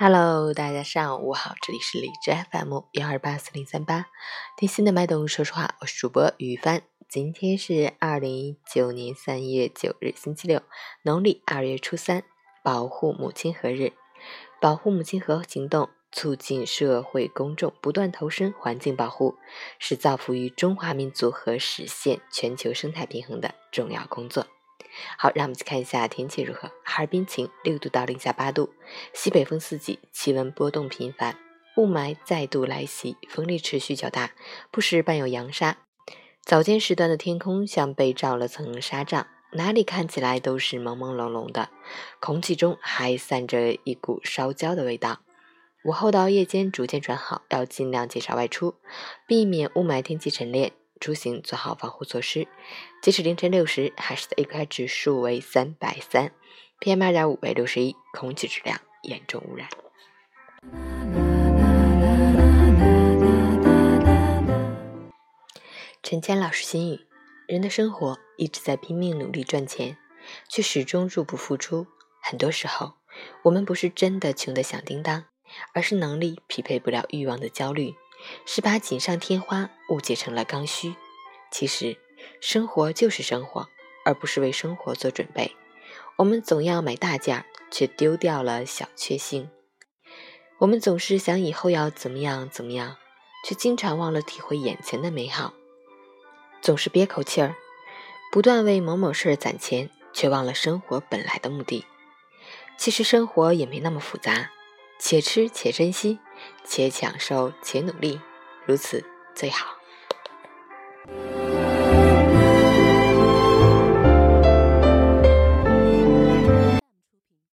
Hello，大家上午好，这里是荔枝 FM 幺二八四零三八，听心的麦董，说实话，我是主播于帆。今天是二零一九年三月九日，星期六，农历二月初三，保护母亲河日。保护母亲河行动，促进社会公众不断投身环境保护，是造福于中华民族和实现全球生态平衡的重要工作。好，让我们去看一下天气如何。哈尔滨晴，六度到零下八度，西北风四级，气温波动频繁，雾霾再度来袭，风力持续较大，不时伴有扬沙。早间时段的天空像被罩了层纱帐，哪里看起来都是朦朦胧胧的，空气中还散着一股烧焦的味道。午后到夜间逐渐转好，要尽量减少外出，避免雾霾天气晨练。出行做好防护措施。截止凌晨六时，海市的 AQI 指数为三百三，PM 二点五为六十一，空气质量严重污染。陈谦老师心语：人的生活一直在拼命努力赚钱，却始终入不敷出。很多时候，我们不是真的穷得响叮当，而是能力匹配不了欲望的焦虑。是把锦上添花误解成了刚需。其实，生活就是生活，而不是为生活做准备。我们总要买大件，却丢掉了小确幸。我们总是想以后要怎么样怎么样，却经常忘了体会眼前的美好。总是憋口气儿，不断为某某事儿攒钱，却忘了生活本来的目的。其实生活也没那么复杂，且吃且珍惜。且享受且努力如此最好。